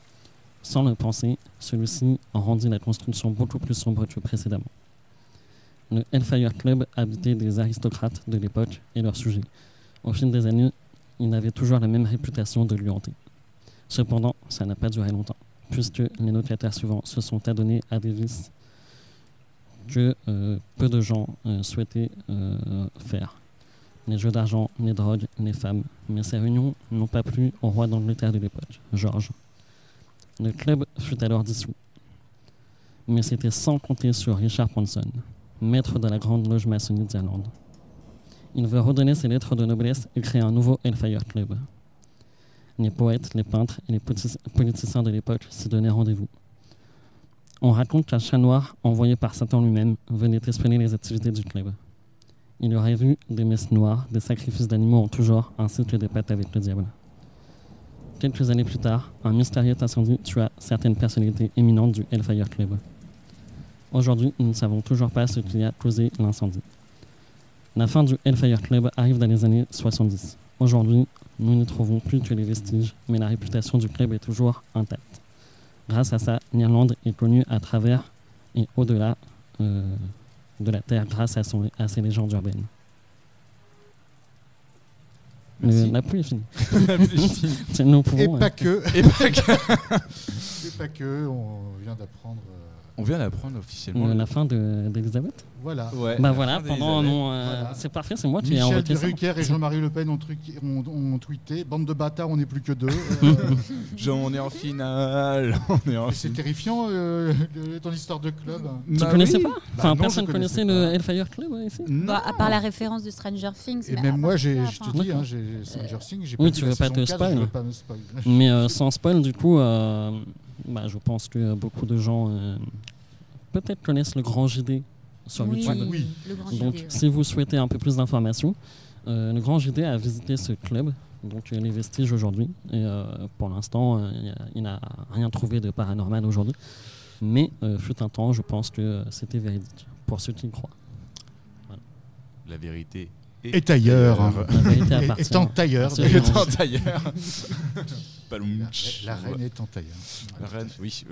Sans le penser, celui-ci rendit la construction beaucoup plus sombre que précédemment. Le Hellfire Club habitait des aristocrates de l'époque et leurs sujets. Au fil des années, il avait toujours la même réputation de lui hanter. Cependant, ça n'a pas duré longtemps, puisque les locataires suivants se sont adonnés à des vices que peu de gens souhaitaient faire. Les jeux d'argent, les drogues, les femmes. Mais ces réunions n'ont pas plu au roi d'Angleterre de l'époque, Georges. Le club fut alors dissous. Mais c'était sans compter sur Richard Ponson, maître de la grande loge maçonnique d'Irlande. Il veut redonner ses lettres de noblesse et créer un nouveau Hellfire Club. Les poètes, les peintres et les politiciens de l'époque s'y donnaient rendez-vous. On raconte qu'un chat noir, envoyé par Satan lui-même, venait espionner les activités du club. Il aurait vu des messes noires, des sacrifices d'animaux en tout genre, ainsi que des pâtes avec le diable. Quelques années plus tard, un mystérieux incendie tua certaines personnalités éminentes du Hellfire Club. Aujourd'hui, nous ne savons toujours pas ce qui a causé l'incendie. La fin du Hellfire Club arrive dans les années 70. Aujourd'hui, nous ne trouvons plus que les vestiges, mais la réputation du club est toujours intacte. Grâce à ça, l'Irlande est connue à travers et au-delà euh, de la Terre grâce à, son, à ses légendes urbaines. La pluie est finie. Et pas que. Et pas que. Et pas que. On vient d'apprendre. Euh, on vient d'apprendre officiellement. la fin d'Elisabeth Voilà. bah voilà, pendant euh, C'est parfait, c'est moi qui ai envoyé ça. Michel et Jean-Marie Le Pen ont, ont, tweeté Bande de bâtards, on n'est plus que deux. Euh. Jean, on est en finale. C'est terrifiant euh, ton histoire de club. Tu ne bah connaissais pas Enfin, bah personne ne connaissait le Hellfire Club ici bah, À part la référence de Stranger Things. Et même moi, je te dis, hein, Stranger Things, j'ai Oui, tu veux pas te spoil. Mais sans spoil, du coup, je pense que beaucoup de gens peut-être connaissent le Grand JD sur YouTube. Oui. donc, si vous souhaitez un peu plus d'informations, euh, le Grand JD a visité ce club, donc les vestiges aujourd'hui. Et euh, pour l'instant, euh, il n'a rien trouvé de paranormal aujourd'hui. Mais fut un temps, je pense que c'était véridique, pour ceux qui y croient. La vérité est, ailleurs. Est en tailleur. Est en tailleur. La, reine est en tailleur. La reine, oui.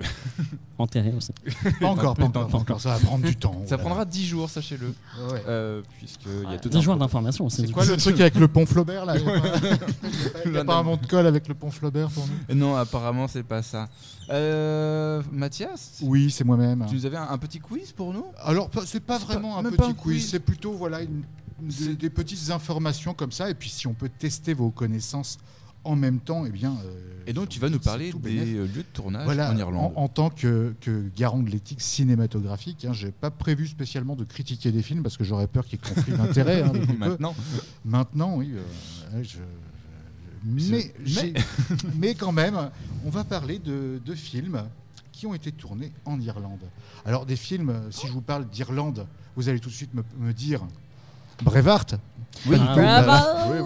Enterrée aussi. Pas encore, pas encore, Ça va prendre du temps. Ça prendra 10 jours, sachez-le. Ouais. Euh, y a 10 jours d'information. C'est quoi le truc avec le pont Flaubert là Il n'y a, pas un monde de colle avec le pont Flaubert pour nous Non, apparemment, c'est pas ça. Euh, Mathias Oui, c'est moi-même. Tu nous avais un, petit quiz pour nous? Alors, c'est pas vraiment un petit quiz, c'est plutôt voilà, une des, petites informations comme ça. Et puis, si on peut tester vos connaissances en même temps, eh bien. Euh, et donc, tu vas nous parler des euh, lieux de tournage en Irlande. En, tant que, garant de l'éthique cinématographique, hein, j'ai pas prévu spécialement de critiquer des films parce que j'aurais peur qu'il y ait conflit d'intérêt. Hein, Maintenant. Maintenant, oui. Euh, mais, mais, quand même, on va parler de, de, films qui ont été tournés en Irlande. Alors, des films, si je vous parle d'Irlande, vous allez tout de suite me, me dire Brevard. Oui,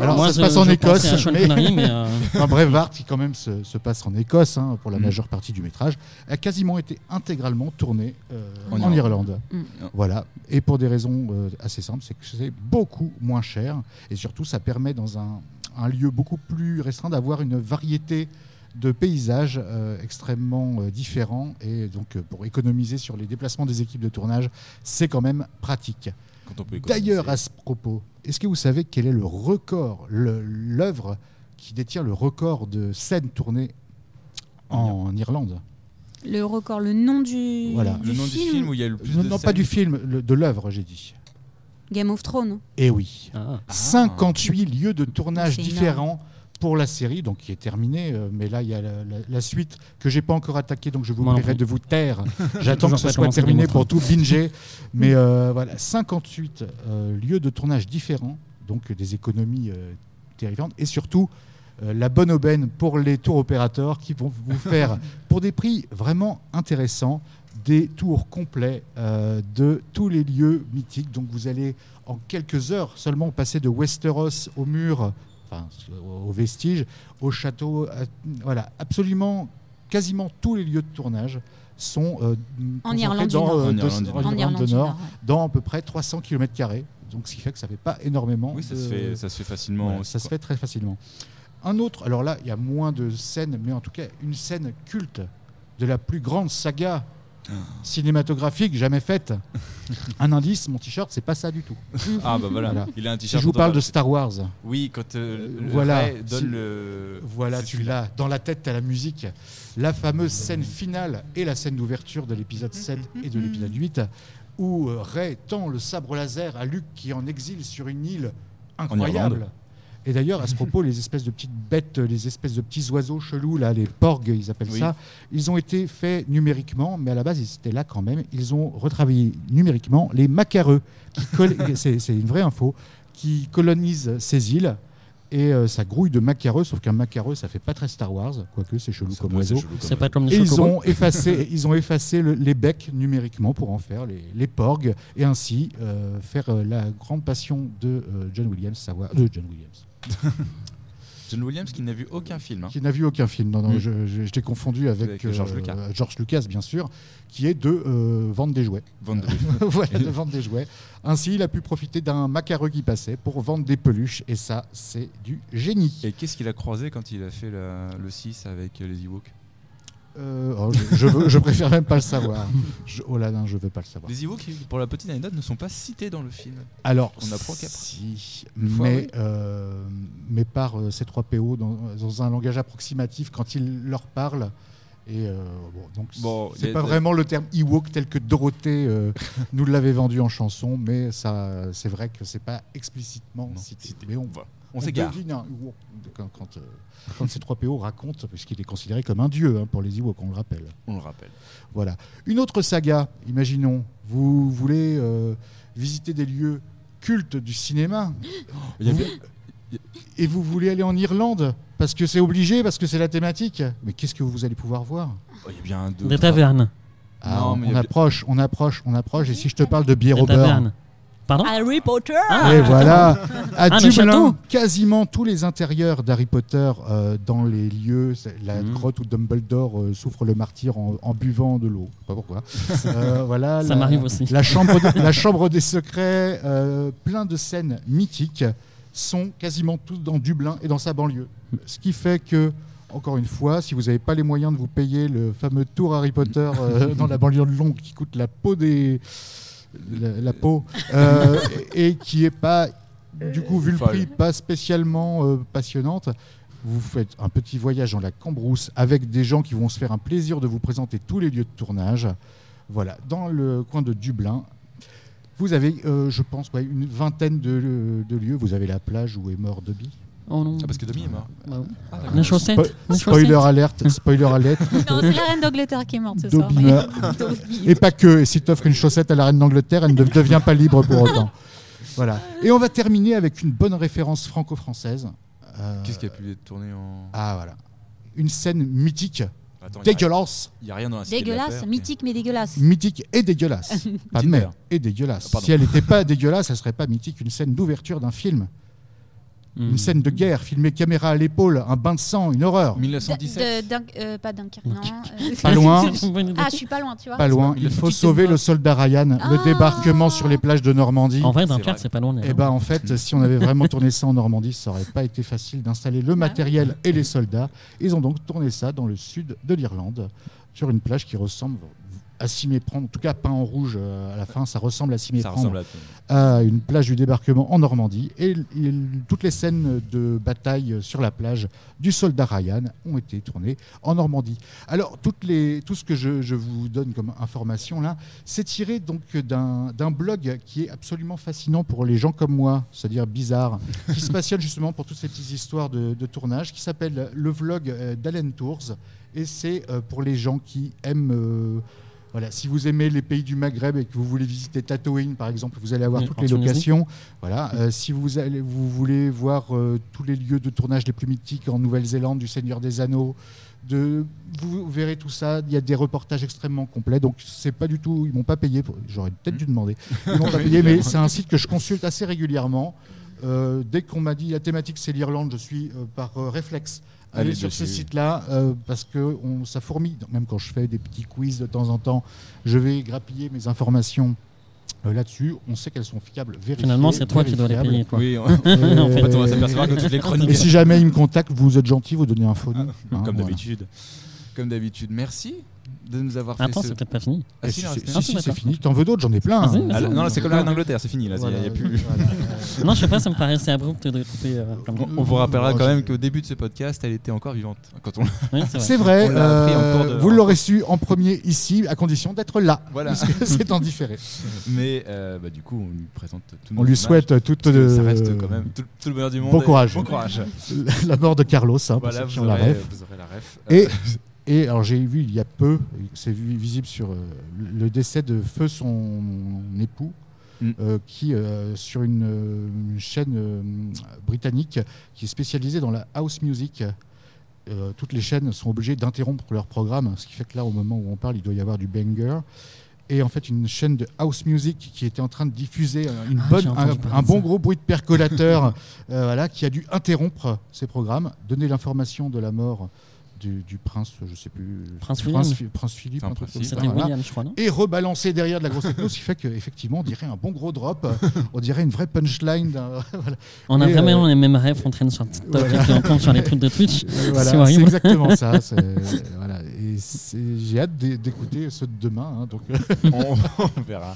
alors ça se passe en Écosse. Mais... Euh, Brevard, qui quand même se, passe en Écosse hein, pour la mm. majeure partie du métrage, a quasiment été intégralement tourné euh, en, Irlande. Mm. Voilà. Et pour des raisons euh, assez simples, c'est que c'est beaucoup moins cher et surtout ça permet dans un, un lieu beaucoup plus restreint d'avoir une variété de paysages extrêmement différents et donc pour économiser sur les déplacements des équipes de tournage, c'est quand même pratique. D'ailleurs, à ce propos, est-ce que vous savez quel est le record, l'œuvre qui détient le record de scènes tournées en, Irlande? Le record, le nom du, voilà. le nom film. du film où il y a le plus non, de non pas du film, de l'œuvre, j'ai dit. Game of Thrones. Eh oui. 58 ah. lieux de tournage différents pour la série, donc qui est terminée. Euh, mais là, il y a la, suite que j'ai pas encore attaquée, donc je vous prierai de vous taire. J'attends que ce soit terminé pour tout binger. mais euh, voilà, 58 euh, lieux de tournage différents, donc des économies terrifiantes, et surtout la bonne aubaine pour les tours opérateurs qui vont vous faire, pour des prix vraiment intéressants, des tours complets de tous les lieux mythiques. Donc vous allez en quelques heures seulement passer de Westeros au mur aux vestiges, au château. Euh, voilà, absolument, quasiment tous les lieux de tournage sont euh, en Irlande du Nord, dans à peu près 300 km. Donc, ce qui fait que ça ne fait pas énormément. Oui, ça, se, fait, ça se fait facilement. ça se fait très facilement. Un autre, alors là, il y a moins de scènes, mais en tout cas, une scène culte de la plus grande saga cinématographique jamais faite. un indice, mon t-shirt, c'est pas ça du tout. Ah bah voilà, il a un t-shirt. Si je vous parle de Star Wars. Oui, quand euh, voilà, donne le. Voilà, tu l'as. Dans la tête, tu la musique. La fameuse scène finale et la scène d'ouverture de l'épisode 7 et de l'épisode 8 où Ray tend le sabre laser à Luke qui est en exil sur une île incroyable. Et d'ailleurs, à ce propos, les espèces de petites bêtes, les espèces de petits oiseaux chelous, là, les porgs, ils appellent ça, ils ont été faits numériquement, mais à la base, ils étaient là quand même. Ils ont retravaillé numériquement les macareux, c'est une vraie info, qui colonisent ces îles et euh, ça grouille de macareux, sauf qu'un macareux, ça fait pas très Star Wars, quoique c'est chelou comme oiseau. C'est pas comme et ils ont effacé, ils ont effacé les becs numériquement pour en faire les, les porgs et ainsi euh, faire euh, la grande passion de John Williams, savoir de John Williams. John Williams qui n'a vu aucun film. Hein. Qui n'a vu aucun film. Non, non, je, t'ai confondu avec, George, euh, Lucas. George Lucas, bien sûr, qui est de euh, vendre des jouets. Vendre des jouets. de vendre des jouets. Ainsi, il a pu profiter d'un macareux qui passait pour vendre des peluches, et ça, c'est du génie. Et qu'est-ce qu'il a croisé quand il a fait le 6 avec les Ewoks? Euh, oh, je, je, préfère même pas le savoir. Je, oh là là, je veux pas le savoir. Les Ewoks, pour la petite anecdote, ne sont pas cités dans le film. Alors, on apprend si, mais, euh, mais par euh, ces trois PO dans, dans, un langage approximatif quand ils leur parlent. Et bon, donc bon, c'est pas vraiment le terme Ewok tel que Dorothée nous l'avait vendu en chanson, mais ça, c'est vrai que c'est pas explicitement cité. Mais on, on, on s'égare. Quand, quand quand ces 3 PO racontent, puisqu'il est considéré comme un dieu hein, pour les Ewoks, on le rappelle. On le rappelle. Voilà. Une autre saga, imaginons, vous voulez euh, visiter des lieux cultes du cinéma? Et vous voulez aller en Irlande? Parce que c'est obligé, parce que c'est la thématique? Mais qu'est-ce que vous allez pouvoir voir? Oh, Il y a bien deux. Des tavernes. Ah, on, approche, on approche, on approche. Et si je te parle de bière au beurre? Pardon Harry Potter Et voilà, à ah, Dublin, quasiment tous les intérieurs d'Harry Potter euh, dans les lieux, la mhm. grotte où Dumbledore euh, souffre le martyr en, buvant de l'eau, pas pourquoi. Euh, voilà, Ça m'arrive aussi. La chambre, la chambre des secrets, plein de scènes mythiques, sont quasiment tous dans Dublin et dans sa banlieue. Ce qui fait que encore une fois, si vous n'avez pas les moyens de vous payer le fameux tour Harry Potter dans la banlieue de Londres qui coûte la peau des, la, peau, euh, et, qui est pas, du coup, vu le prix, pas spécialement euh, passionnante. Vous faites un petit voyage dans la Cambrousse avec des gens qui vont se faire un plaisir de vous présenter tous les lieux de tournage. Voilà, dans le coin de Dublin, vous avez, euh, je pense, une vingtaine de, de, lieux. Vous avez la plage où est mort Dobby? Oh non. Ah, parce que Demi est mort. Bah la chaussette. spoiler alerte. Spoiler alerte. non, c'est la reine d'Angleterre qui est morte ce soir. Et pas que. Et si tu offres une chaussette à la reine d'Angleterre, elle ne devient pas libre pour autant. Voilà. Et on va terminer avec une bonne référence franco-française. Euh, Qu'est-ce qui a pu être tourné en. Ah voilà. Une scène mythique. dégueulasse. Il n'y a rien dans la Dégueulasse, mythique mais dégueulasse. Mythique et dégueulasse. pas de mer. Et dégueulasse. si elle n'était pas dégueulasse, elle serait pas mythique. Une scène d'ouverture d'un film. Une hmm. scène de guerre, filmée caméra à l'épaule, un bain de sang, une horreur. 1917 euh, Pas Dunkerque, non. Euh, pas loin. ah, je suis pas loin, tu vois. Pas loin. Il faut sauver le soldat Ryan. le ah. débarquement sur les plages de Normandie. En vrai, Dunkerque, c'est pas loin. Et eh ben, en fait, si on avait vraiment tourné ça en Normandie, ça aurait pas été facile d'installer le matériel et les soldats. Ils ont donc tourné ça dans le sud de l'Irlande, sur une plage qui ressemble à s'y méprendre, en tout cas peint en rouge euh, à la fin, ça ressemble à s'y méprendre à, une plage du débarquement en Normandie. Et, toutes les scènes de bataille sur la plage du soldat Ryan ont été tournées en Normandie. Alors, toutes les, tout ce que je, vous donne comme information là, c'est tiré donc d'un blog qui est absolument fascinant pour les gens comme moi, c'est-à-dire bizarre, qui se passionne justement pour toutes ces petites histoires de, tournage, qui s'appelle le vlog euh, d'Allen Tours. Et c'est euh, pour les gens qui aiment voilà, si vous aimez les pays du Maghreb et que vous voulez visiter Tatooine, par exemple, vous allez avoir toutes les locations. Voilà. Euh, si vous, allez, vous voulez voir euh, tous les lieux de tournage les plus mythiques en Nouvelle-Zélande, du Seigneur des Anneaux, de, vous verrez tout ça. Il y a des reportages extrêmement complets. Donc, c'est pas du tout. Ils m'ont pas payé. J'aurais peut-être dû demander. Ils m'ont pas payé, mais c'est un site que je consulte assez régulièrement. Euh, dès qu'on m'a dit la thématique c'est l'Irlande, je suis par réflexe aller sur ce site-là euh, parce que on, ça fourmille. Même quand je fais des petits quiz de temps en temps, je vais grappiller mes informations. Euh, là-dessus, on sait qu'elles sont fiables, vérifiées. Finalement, c'est toi qui dois les payer. Oui, en fait, on va s'apercevoir que toutes les chroniques. Et si jamais ils me contactent, vous êtes gentil, vous donnez un phone. Hein, comme d'habitude. Comme d'habitude. Merci. De nous avoir fait Attends, ce... c'est peut-être pas fini. Ah, si, si, c'est fini. T'en veux d'autres J'en ai plein. Ah, ah, non, c'est comme la reine d'Angleterre, c'est fini. Là, voilà, y a plus... Voilà. non, je sais pas, ça me paraissait abrupt de couper. Euh, comme... on, on, vous rappellera quand même qu'au début de ce podcast, elle était encore vivante. Quand on... Oui, c'est vrai. vrai euh, de... Vous l'aurez su en premier ici, à condition d'être là. Voilà. Puisque c'est en différé. Mais euh, bah, du coup, on lui présente tout On lui souhaite toute. Ça reste quand même tout, le bonheur du monde. Bon courage. Bon courage. La mort de Carlos, hein, pour ceux qui ont la ref. Vous aurez la ref. Et Et alors j'ai vu il y a peu, c'est visible sur euh, le décès de Feu, son époux, mm. euh, qui euh, sur une, une chaîne euh, britannique qui est spécialisée dans la house music. Euh, toutes les chaînes sont obligées d'interrompre leur programme, ce qui fait que là, au moment où on parle, il doit y avoir du banger. Et en fait, une chaîne de house music qui était en train de diffuser une Ah, bonne, un, un bon gros bruit de percolateur, euh, voilà, qui a dû interrompre ses programmes, donner l'information de la mort du, du prince, je sais plus, Prince William. Prince Philippe, Enfin, un truc Prince comme ça, C'était voilà. William, je crois, non et rebalancer derrière de la grosse techno, ce qui fait qu'effectivement, on dirait un bon gros drop, on dirait une vraie punchline. d'un- voilà. On a Et, vraiment euh, les mêmes rêves, on traîne sur TikTok et puis on tombe sur les trucs de Twitch. Euh, voilà, c'est exactement ça. voilà. J'ai hâte d'é- d'écouter ceux de demain. hein, donc, on, on verra.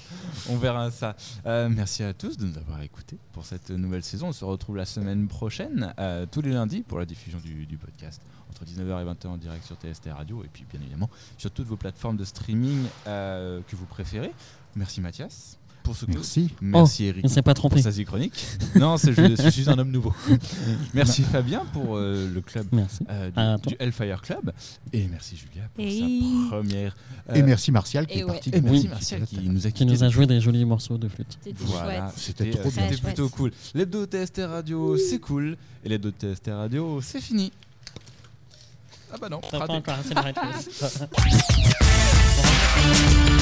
On verra ça. Euh, merci à tous de nous avoir écoutés pour cette nouvelle saison. On se retrouve la semaine prochaine, euh, tous les lundis, pour la diffusion du, podcast entre 19h et 20h en direct sur TST Radio et puis bien évidemment sur toutes vos plateformes de streaming euh, que vous préférez. Merci Mathias pour ce close. merci. Merci Eric Il s'est pas pour trompé. sa chronique. non, c'est- je, je suis un homme nouveau. merci Fabien pour euh, le club Merci. euh, du, du Hellfire Club et merci Julia pour Et- sa première. Et euh, merci Martial qui et est ouais. parti. et merci Oui. Martial qui nous a Qui quittés nous a depuis. joué des jolis morceaux de flûte. C'était Voilà, chouette. C'était plutôt cool. L'hebdo TST Radio, c'est cool. Et l'hebdo TST Radio, c'est fini. Ah bah non, pas encore réponses.